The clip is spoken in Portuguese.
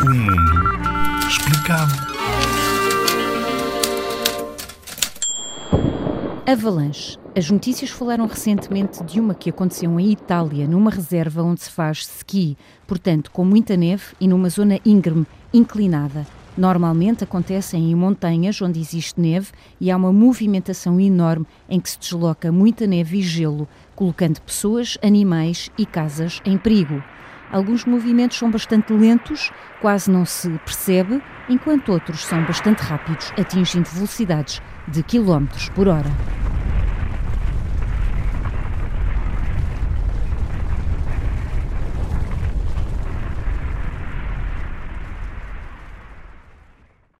O mundo explicado. Avalanche. As notícias falaram recentemente de uma que aconteceu em Itália, numa reserva onde se faz ski, portanto, com muita neve e numa zona íngreme, inclinada. Normalmente acontecem em montanhas onde existe neve e há uma movimentação enorme em que se desloca muita neve e gelo, colocando pessoas, animais e casas em perigo. Alguns movimentos são bastante lentos, quase não se percebe, enquanto outros são bastante rápidos, atingindo velocidades de quilómetros por hora.